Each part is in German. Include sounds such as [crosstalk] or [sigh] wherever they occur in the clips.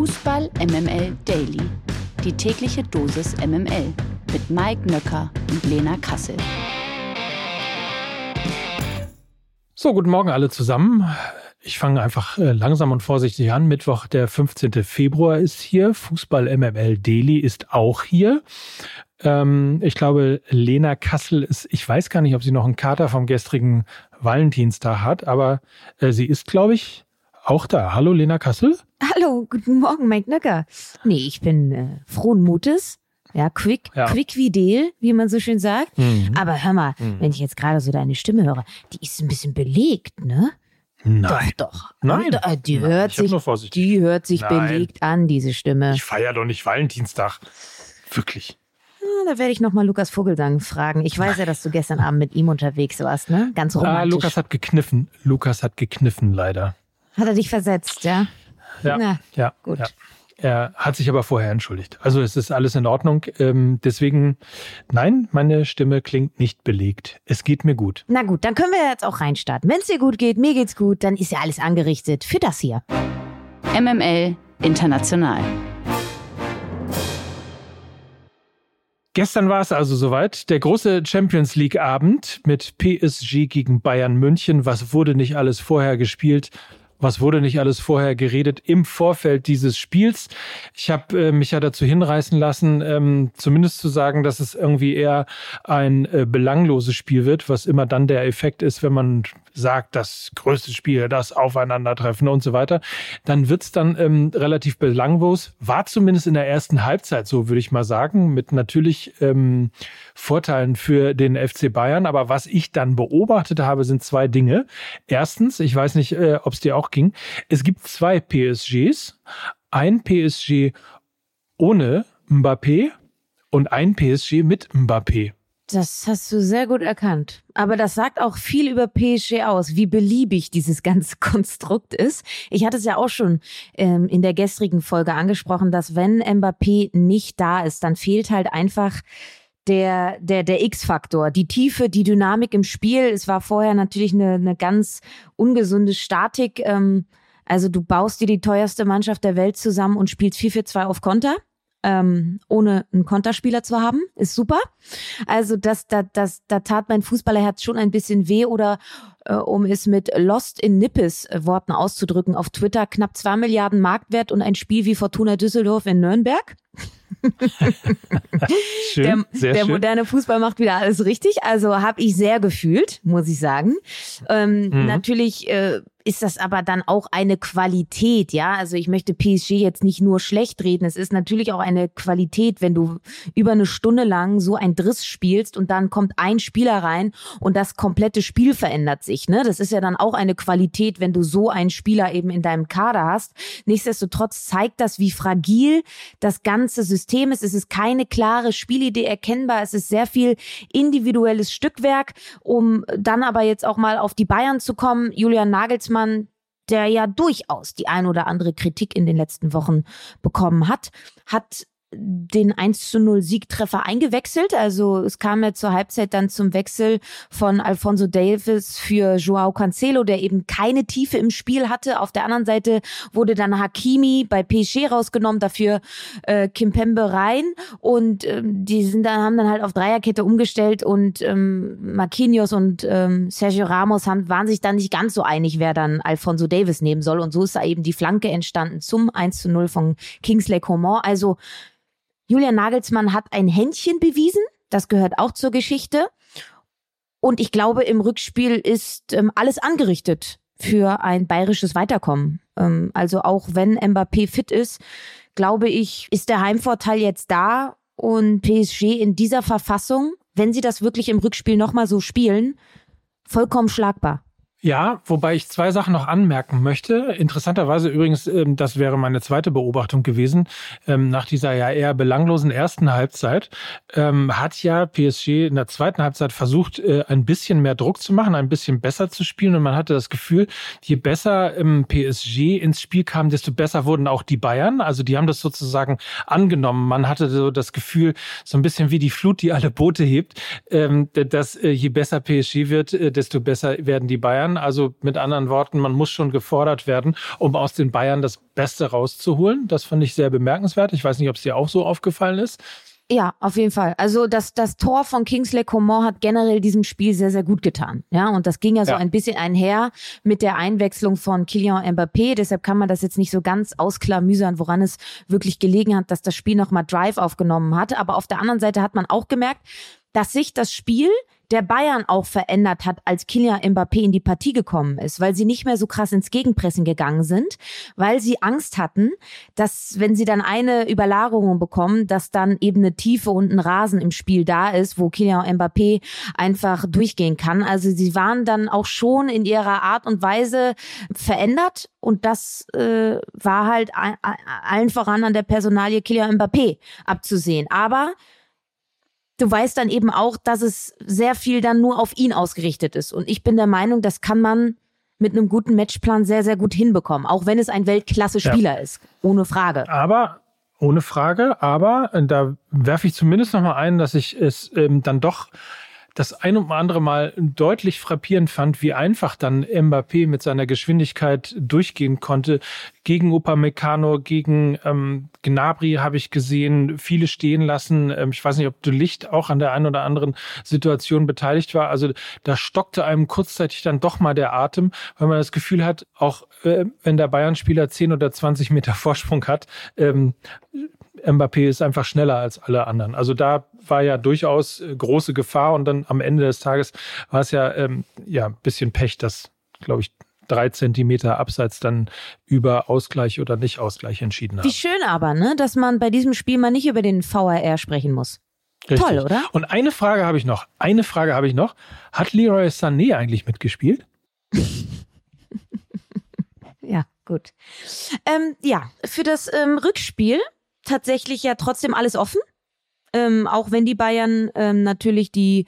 Fußball MML Daily. Die tägliche Dosis MML mit Mike Nöcker und Lena Kassel. So, guten Morgen alle zusammen. Ich fange einfach äh, langsam und vorsichtig an. Mittwoch, der 15. Februar ist hier. Fußball MML Daily ist auch hier. Ähm, ich glaube, Lena Kassel ist, ich weiß gar nicht, ob sie noch einen Kater vom gestrigen Valentinstag hat, aber äh, sie ist, glaube ich, auch da. Hallo, Lena Kassel. Hallo, guten Morgen, Mike Nöcker. Nee, ich bin äh, frohen Mutes. Ja, quick, Ja. quick wie Deal, wie man so schön sagt. Mhm. Aber hör mal, Mhm. wenn ich jetzt gerade so deine Stimme höre, die ist ein bisschen belegt, ne? Nein. Doch, doch. Nein. Und, äh, die Nein, hört sich, die hört sich Nein. belegt an, diese Stimme. Ich feiere doch nicht Valentinstag. Wirklich. Ja, da werde ich nochmal Lukas Vogelsang fragen. Ich weiß ja, dass du gestern Abend mit ihm unterwegs warst, ne? Ganz romantisch. Ah, Lukas hat gekniffen. Lukas hat gekniffen, leider. Hat er dich versetzt, ja? Ja. Na, Ja, gut. Ja. Er hat sich aber vorher entschuldigt. Also es ist alles in Ordnung. Ähm, deswegen, nein, meine Stimme klingt nicht belegt. Es geht mir gut. Na gut, dann können wir jetzt auch reinstarten. Wenn es dir gut geht, mir geht's gut, dann ist ja alles angerichtet für das hier. MML International. Gestern war es also soweit. Der große Champions League Abend mit PSG gegen Bayern München. Was wurde nicht alles vorher gespielt? Was wurde nicht alles vorher geredet im Vorfeld dieses Spiels? Ich habe äh, mich ja dazu hinreißen lassen, ähm, zumindest zu sagen, dass es irgendwie eher ein äh, belangloses Spiel wird, was immer dann der Effekt ist, wenn man sagt, das größte Spiel, das Aufeinandertreffen und so weiter. Dann wird's dann ähm, relativ belanglos. War zumindest in der ersten Halbzeit so, würde ich mal sagen, mit natürlich ähm, Vorteilen für den FC Bayern. Aber was ich dann beobachtet habe, sind zwei Dinge. Erstens, ich weiß nicht, äh, ob es dir auch ging, es gibt zwei PSGs. Ein PSG ohne Mbappé und ein PSG mit Mbappé. Das hast du sehr gut erkannt. Aber das sagt auch viel über PSG aus, wie beliebig dieses [laughs] ganze Konstrukt ist. Ich hatte es ja auch schon ähm, in der gestrigen Folge angesprochen, dass wenn Mbappé nicht da ist, dann fehlt halt einfach der, der, der X-Faktor, die Tiefe, die Dynamik im Spiel. Es war vorher natürlich eine, eine ganz ungesunde Statik. Ähm, also du baust dir die teuerste Mannschaft der Welt zusammen und spielst 4-4-2 auf Konter. Ähm, ohne einen Konterspieler zu haben, ist super. Also das, das, das, da tat mein Fußballerherz schon ein bisschen weh oder äh, um es mit Lost in Nippes äh, Worten auszudrücken auf Twitter, knapp zwei Milliarden Marktwert und ein Spiel wie Fortuna Düsseldorf in Nürnberg. [laughs] Schön, der der schön. moderne Fußball macht wieder alles richtig. Also habe ich sehr gefühlt, muss ich sagen. Ähm, Mhm. Natürlich äh, ist das aber dann auch eine Qualität, ja. Also ich möchte PSG jetzt nicht nur schlecht reden. Es ist natürlich auch eine Qualität, wenn du über eine Stunde lang so ein Driss spielst und dann kommt ein Spieler rein und das komplette Spiel verändert sich. Ne? Das ist ja dann auch eine Qualität, wenn du so einen Spieler eben in deinem Kader hast. Nichtsdestotrotz zeigt das, wie fragil das ganze System ist. Es ist keine klare Spielidee erkennbar. Es ist sehr viel individuelles Stückwerk, um dann aber jetzt auch mal auf die Bayern zu kommen. Julian Nagelsmann, der ja durchaus die ein oder andere Kritik in den letzten Wochen bekommen hat, hat den 1 zu 0 Siegtreffer eingewechselt. Also es kam ja zur Halbzeit dann zum Wechsel von Alfonso Davis für Joao Cancelo, der eben keine Tiefe im Spiel hatte. Auf der anderen Seite wurde dann Hakimi bei PSG rausgenommen, dafür äh, Kimpembe rein und ähm, die sind dann haben dann halt auf Dreierkette umgestellt und ähm, Marquinhos und ähm, Sergio Ramos haben, waren sich dann nicht ganz so einig, wer dann Alfonso Davis nehmen soll und so ist da eben die Flanke entstanden zum 1 zu 0 von Kingsley Coman. Also Julian Nagelsmann hat ein Händchen bewiesen. Das gehört auch zur Geschichte. Und ich glaube, im Rückspiel ist ähm, alles angerichtet für ein bayerisches Weiterkommen. Ähm, also auch wenn Mbappé fit ist, glaube ich, ist der Heimvorteil jetzt da und PSG in dieser Verfassung, wenn sie das wirklich im Rückspiel nochmal so spielen, vollkommen schlagbar. Ja, wobei ich zwei Sachen noch anmerken möchte. Interessanterweise übrigens, ähm, das wäre meine zweite Beobachtung gewesen, ähm, nach dieser ja eher belanglosen ersten Halbzeit ähm, hat ja PSG in der zweiten Halbzeit versucht, äh, ein bisschen mehr Druck zu machen, ein bisschen besser zu spielen und man hatte das Gefühl, je besser PSG ins Spiel kam, desto besser wurden auch die Bayern. Also die haben das sozusagen angenommen. Man hatte so das Gefühl, so ein bisschen wie die Flut, die alle Boote hebt, dass äh, je besser PSG wird, äh, desto besser werden die Bayern. Bayern. Also mit anderen Worten, man muss schon gefordert werden, um aus den Bayern das Beste rauszuholen. Das fand ich sehr bemerkenswert. Ich weiß nicht, ob es dir auch so aufgefallen ist. Ja, auf jeden Fall. Also das, das Tor von Kingsley Coman hat generell diesem Spiel sehr, sehr gut getan. Ja, und das ging ja so ja. ein bisschen einher mit der Einwechslung von Kylian Mbappé. Deshalb kann man das jetzt nicht so ganz ausklamüsern, woran es wirklich gelegen hat, dass das Spiel nochmal Drive aufgenommen hat. Aber auf der anderen Seite hat man auch gemerkt, dass sich das Spiel der Bayern auch verändert hat, als Kylian Mbappé in die Partie gekommen ist, weil sie nicht mehr so krass ins Gegenpressen gegangen sind, weil sie Angst hatten, dass wenn sie dann eine Überlagerung bekommen, dass dann eben eine Tiefe und ein Rasen im Spiel da ist, wo Kylian Mbappé einfach durchgehen kann. Also sie waren dann auch schon in ihrer Art und Weise verändert und das äh, war halt allen voran an der Personalie Kylian Mbappé abzusehen. Aber du weißt dann eben auch, dass es sehr viel dann nur auf ihn ausgerichtet ist. Und ich bin der Meinung, das kann man mit einem guten Matchplan sehr, sehr gut hinbekommen, auch wenn es ein Weltklasse-Spieler ja. ist. Ohne Frage. Aber ohne Frage, aber da werfe ich zumindest noch mal ein, dass ich es ähm, dann doch das ein und andere Mal deutlich frappierend fand, wie einfach dann Mbappé mit seiner Geschwindigkeit durchgehen konnte. Gegen Upamecano, gegen ähm, Gnabry habe ich gesehen, viele stehen lassen. Ähm, ich weiß nicht, ob du Licht auch an der einen oder anderen Situation beteiligt war. Also da stockte einem kurzzeitig dann doch mal der Atem, weil man das Gefühl hat, auch äh, wenn der Bayern-Spieler 10 oder 20 Meter Vorsprung hat, ähm, Mbappé ist einfach schneller als alle anderen. Also da war ja durchaus äh, große Gefahr und dann am Ende des Tages war es ja ähm, ja ein bisschen Pech, dass glaube ich drei Zentimeter abseits dann über Ausgleich oder Nicht-Ausgleich entschieden hat. Wie schön aber, ne, dass man bei diesem Spiel mal nicht über den VAR sprechen muss. Richtig. Toll, oder? Und eine Frage habe ich noch. Eine Frage habe ich noch. Hat Leroy Sané eigentlich mitgespielt? [laughs] ja, gut. Ähm, ja, für das ähm, Rückspiel tatsächlich ja trotzdem alles offen. Ähm, auch wenn die Bayern ähm, natürlich die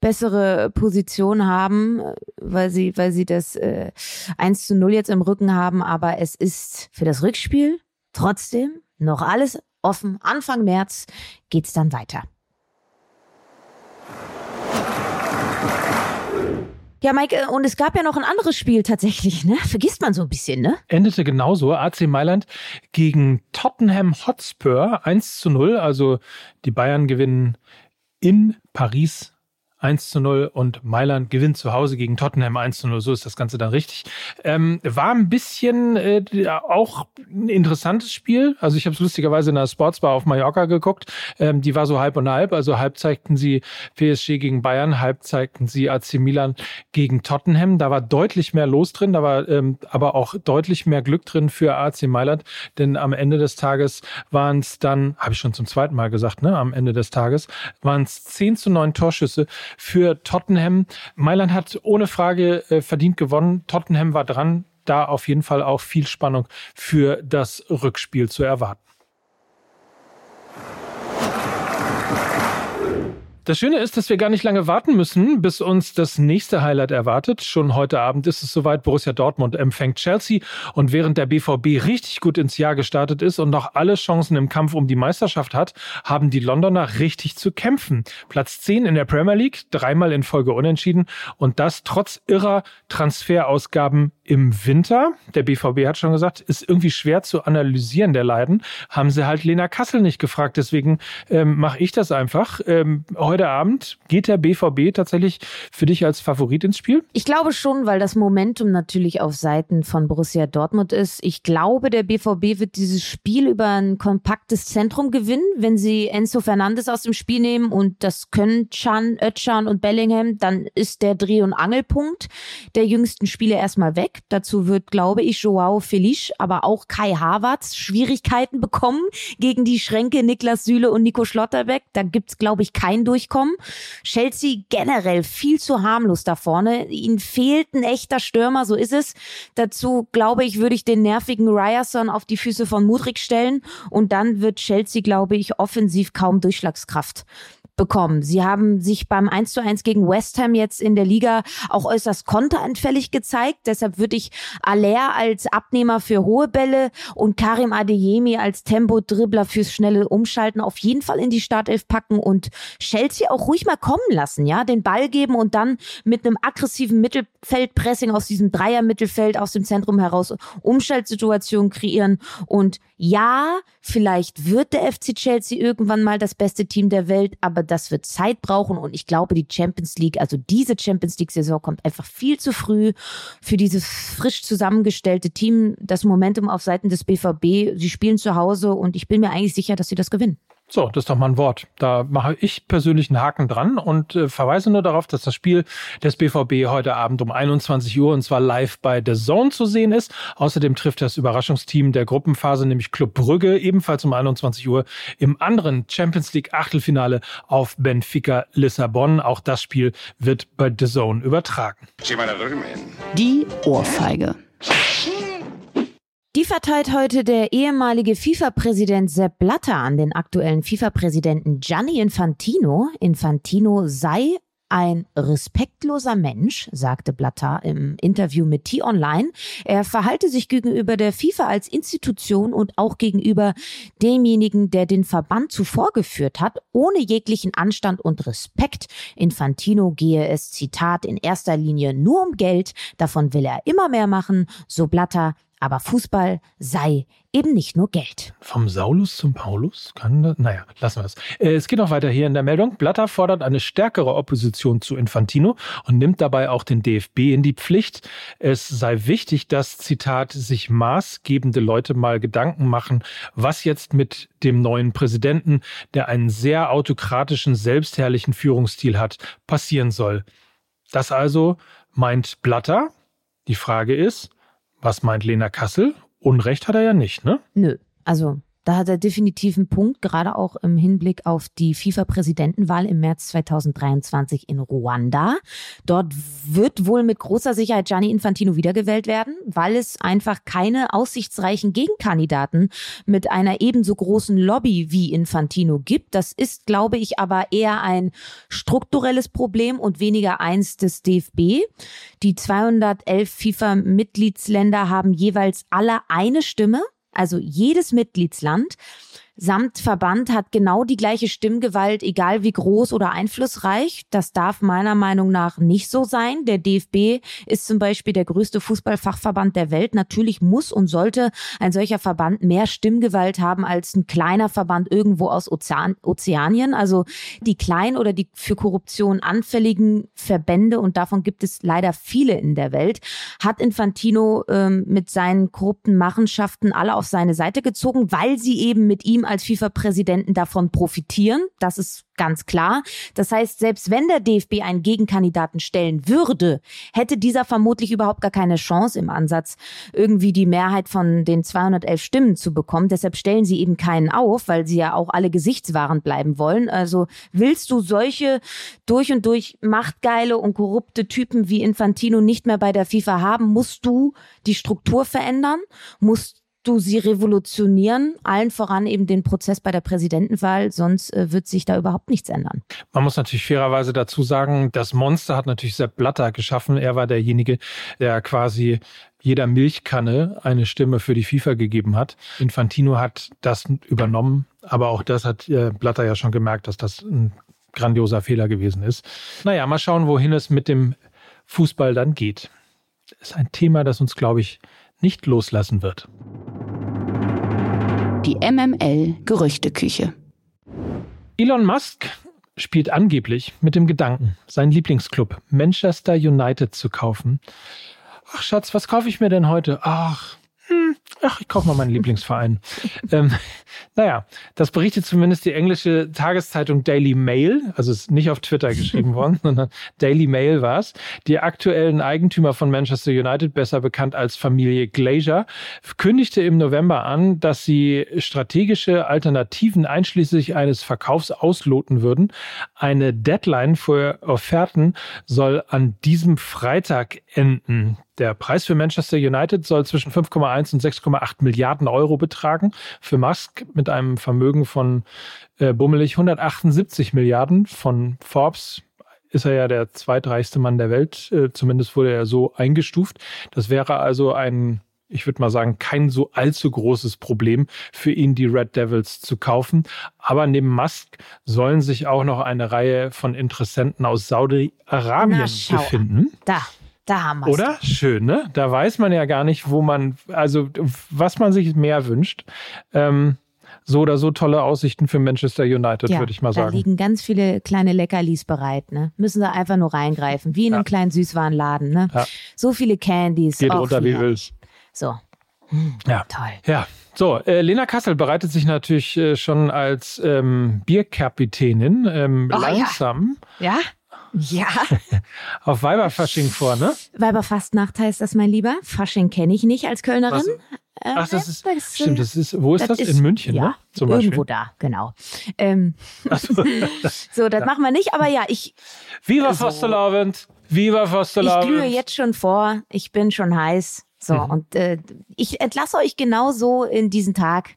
bessere Position haben, weil sie, weil sie das äh, 1 zu 0 jetzt im Rücken haben. Aber es ist für das Rückspiel trotzdem noch alles offen. Anfang März geht's dann weiter. Ja, Mike, äh, und es gab ja noch ein anderes Spiel tatsächlich, ne? Vergisst man so ein bisschen, ne? Endete genauso. AC Mailand gegen Tottenham Hotspur 1 zu 0. Also die Bayern gewinnen in Paris 1 zu 0 und Mailand gewinnt zu Hause gegen Tottenham 1 zu 0. So ist das Ganze dann richtig. Ähm, war ein bisschen äh, auch ein interessantes Spiel. Also ich habe es lustigerweise in der Sportsbar auf Mallorca geguckt. Ähm, die war so halb und halb. Also halb zeigten sie PSG gegen Bayern, halb zeigten sie AC Milan gegen Tottenham. Da war deutlich mehr los drin, da war ähm, aber auch deutlich mehr Glück drin für AC Mailand. Denn am Ende des Tages waren es dann, habe ich schon zum zweiten Mal gesagt, ne, am Ende des Tages waren es 10 zu 9 Torschüsse für Tottenham. Mailand hat ohne Frage äh, verdient gewonnen. Tottenham war dran. Da auf jeden Fall auch viel Spannung für das Rückspiel zu erwarten. Das Schöne ist, dass wir gar nicht lange warten müssen, bis uns das nächste Highlight erwartet. Schon heute Abend ist es soweit. Borussia Dortmund empfängt Chelsea. Und während der BVB richtig gut ins Jahr gestartet ist und noch alle Chancen im Kampf um die Meisterschaft hat, haben die Londoner richtig zu kämpfen. Platz 10 in der Premier League, dreimal in Folge unentschieden. Und das trotz irrer Transferausgaben im Winter. Der BVB hat schon gesagt, ist irgendwie schwer zu analysieren, der Leiden. Haben sie halt Lena Kassel nicht gefragt. Deswegen ähm, mache ich das einfach. Ähm, Abend. Geht der BVB tatsächlich für dich als Favorit ins Spiel? Ich glaube schon, weil das Momentum natürlich auf Seiten von Borussia Dortmund ist. Ich glaube, der BVB wird dieses Spiel über ein kompaktes Zentrum gewinnen, wenn sie Enzo Fernandes aus dem Spiel nehmen und das können Chan, Özcan und Bellingham, dann ist der Dreh- und Angelpunkt der jüngsten Spiele erstmal weg. Dazu wird, glaube ich, Joao Felice, aber auch Kai Havertz Schwierigkeiten bekommen gegen die Schränke Niklas Süle und Nico Schlotterbeck. Da gibt's, glaube ich, kein Durch durchkommen. Chelsea generell viel zu harmlos da vorne. Ihnen fehlt ein echter Stürmer, so ist es. Dazu, glaube ich, würde ich den nervigen Ryerson auf die Füße von Mudrik stellen und dann wird Chelsea, glaube ich, offensiv kaum Durchschlagskraft bekommen. Sie haben sich beim 1 zu 1 gegen West Ham jetzt in der Liga auch äußerst konteranfällig gezeigt. Deshalb würde ich Aller als Abnehmer für hohe Bälle und Karim Adeyemi als Tempo-Dribbler fürs schnelle Umschalten auf jeden Fall in die Startelf packen und Chelsea auch ruhig mal kommen lassen, ja, den Ball geben und dann mit einem aggressiven Mittelfeldpressing aus diesem Dreier-Mittelfeld aus dem Zentrum heraus Umschaltsituationen kreieren und ja, vielleicht wird der FC Chelsea irgendwann mal das beste Team der Welt, aber das wird Zeit brauchen und ich glaube, die Champions League, also diese Champions League Saison kommt einfach viel zu früh für dieses frisch zusammengestellte Team. Das Momentum auf Seiten des BVB, sie spielen zu Hause und ich bin mir eigentlich sicher, dass sie das gewinnen. So, das ist doch mal ein Wort. Da mache ich persönlich einen Haken dran und äh, verweise nur darauf, dass das Spiel des BVB heute Abend um 21 Uhr und zwar live bei The Zone zu sehen ist. Außerdem trifft das Überraschungsteam der Gruppenphase, nämlich Club Brügge, ebenfalls um 21 Uhr im anderen Champions League Achtelfinale auf Benfica Lissabon. Auch das Spiel wird bei The Zone übertragen. Die Ohrfeige. Die verteilt heute der ehemalige FIFA-Präsident Sepp Blatter an den aktuellen FIFA-Präsidenten Gianni Infantino. Infantino sei ein respektloser Mensch, sagte Blatter im Interview mit T-Online. Er verhalte sich gegenüber der FIFA als Institution und auch gegenüber demjenigen, der den Verband zuvor geführt hat, ohne jeglichen Anstand und Respekt. Infantino gehe es, Zitat, in erster Linie nur um Geld. Davon will er immer mehr machen, so Blatter. Aber Fußball sei eben nicht nur Geld. Vom Saulus zum Paulus? Kann das? Naja, lassen wir es. Äh, es geht noch weiter hier in der Meldung. Blatter fordert eine stärkere Opposition zu Infantino und nimmt dabei auch den DFB in die Pflicht. Es sei wichtig, dass, Zitat, sich maßgebende Leute mal Gedanken machen, was jetzt mit dem neuen Präsidenten, der einen sehr autokratischen, selbstherrlichen Führungsstil hat, passieren soll. Das also meint Blatter. Die Frage ist, was meint Lena Kassel? Unrecht hat er ja nicht, ne? Nö. Also da hat er definitiv einen Punkt, gerade auch im Hinblick auf die FIFA-Präsidentenwahl im März 2023 in Ruanda. Dort wird wohl mit großer Sicherheit Gianni Infantino wiedergewählt werden, weil es einfach keine aussichtsreichen Gegenkandidaten mit einer ebenso großen Lobby wie Infantino gibt. Das ist, glaube ich, aber eher ein strukturelles Problem und weniger eins des DFB. Die 211 FIFA-Mitgliedsländer haben jeweils alle eine Stimme also jedes Mitgliedsland samt Verband hat genau die gleiche Stimmgewalt, egal wie groß oder einflussreich. Das darf meiner Meinung nach nicht so sein. Der DFB ist zum Beispiel der größte Fußballfachverband der Welt. Natürlich muss und sollte ein solcher Verband mehr Stimmgewalt haben als ein kleiner Verband irgendwo aus Ozean Ozeanien. Also die kleinen oder die für Korruption anfälligen Verbände, und davon gibt es leider viele in der Welt, hat Infantino ähm, mit seinen korrupten Machenschaften alle auf seine Seite gezogen, weil sie eben mit ihm als FIFA-Präsidenten davon profitieren. Das ist ganz klar. Das heißt, selbst wenn der DFB einen Gegenkandidaten stellen würde, hätte dieser vermutlich überhaupt gar keine Chance im Ansatz, irgendwie die Mehrheit von den 211 Stimmen zu bekommen. Deshalb stellen sie eben keinen auf, weil sie ja auch alle gesichtswahrend bleiben wollen. Also willst du solche durch und durch machtgeile und korrupte Typen wie Infantino nicht mehr bei der FIFA haben, musst du die Struktur verändern, musst du sie revolutionieren, allen voran eben den Prozess bei der Präsidentenwahl, sonst äh, wird sich da überhaupt nichts ändern. Man muss natürlich fairerweise dazu sagen, das Monster hat natürlich Sepp Blatter geschaffen. Er war derjenige, der quasi jeder Milchkanne eine Stimme für die FIFA gegeben hat. Infantino hat das übernommen, aber auch das hat äh, Blatter ja schon gemerkt, dass das ein grandioser Fehler gewesen ist. Naja, mal schauen, wohin es mit dem Fußball dann geht. Das ist ein Thema, das uns, glaube ich, nicht loslassen wird. Die MML Gerüchteküche. Elon Musk spielt angeblich mit dem Gedanken, seinen Lieblingsclub Manchester United zu kaufen. Ach Schatz, was kaufe ich mir denn heute? Ach, hm, ach, ich kaufe mal meinen Lieblingsverein. ähm, naja, das berichtet zumindest die englische Tageszeitung Daily Mail, also ist nicht auf Twitter geschrieben [laughs] worden, sondern Daily Mail war es. Die aktuellen Eigentümer von Manchester United, besser bekannt als Familie Glazer, kündigte im November an, dass sie strategische Alternativen einschließlich eines Verkaufs ausloten würden. Eine Deadline für Offerten soll an diesem Freitag enden. Der Preis für Manchester United soll zwischen 5,1 und 6,8 Milliarden Euro betragen. Für Musk mit einem Vermögen von äh, bummelig 178 Milliarden. Von Forbes ist er ja der zweitreichste Mann der Welt. Äh, zumindest wurde er so eingestuft. Das wäre also ein ich würde mal sagen, kein so allzu großes Problem für ihn, die Red Devils zu kaufen. Aber neben Musk sollen sich auch noch eine Reihe von Interessenten aus Saudi-Arabien befinden. Da. Da haben wir Oder? Schön, ne? Da weiß man ja gar nicht, wo man, also was man sich mehr wünscht. Ähm, so oder so tolle Aussichten für Manchester United, ja, würde ich mal sagen. Da liegen ganz viele kleine Leckerlis bereit, ne? Müssen sie einfach nur reingreifen, wie in ja. einem kleinen Süßwarenladen, ne? Ja. So viele Candies. Geht runter wie willst. So. Hm, ja. Toll. Ja. So, äh, Lena Kassel bereitet sich natürlich äh, schon als ähm, Bierkapitänin ähm, oh, langsam. Ja. Ja. [laughs] Auf Weiberfasching vor, ne? Weiberfastnacht heißt das, mein Lieber. Fasching kenne ich nicht als Kölnerin. Was? Äh, Ach, das ist, das, stimmt, das ist, wo ist das? das? Ist, In München, ja, ne? Zum irgendwo Beispiel. da, genau. Ähm, [laughs] so. [laughs] so, das ja. machen wir nicht, aber ja, ich. Viva so, Fastelavend! Viva Fastelavend! Ich glühe jetzt schon vor, ich bin schon heiß. So, mhm. und äh, ich entlasse euch genauso in diesen Tag.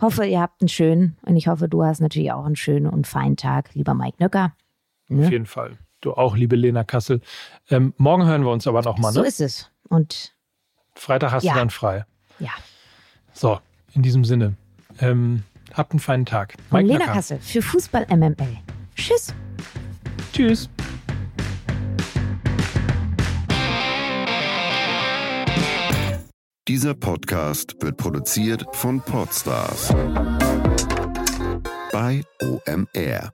Hoffe, ihr habt einen schönen und ich hoffe, du hast natürlich auch einen schönen und feinen Tag, lieber Mike Nöcker. Ne? Auf jeden Fall. Du auch, liebe Lena Kassel. Ähm, morgen hören wir uns aber nochmal, ne? So ist es. Und Freitag hast ja. du dann frei. Ja. So, in diesem Sinne. Ähm, habt einen feinen Tag. Mike und Lena Nöcker. Kassel für Fußball MML. Tschüss. Tschüss. Dieser Podcast wird produziert von Podstars bei OMR.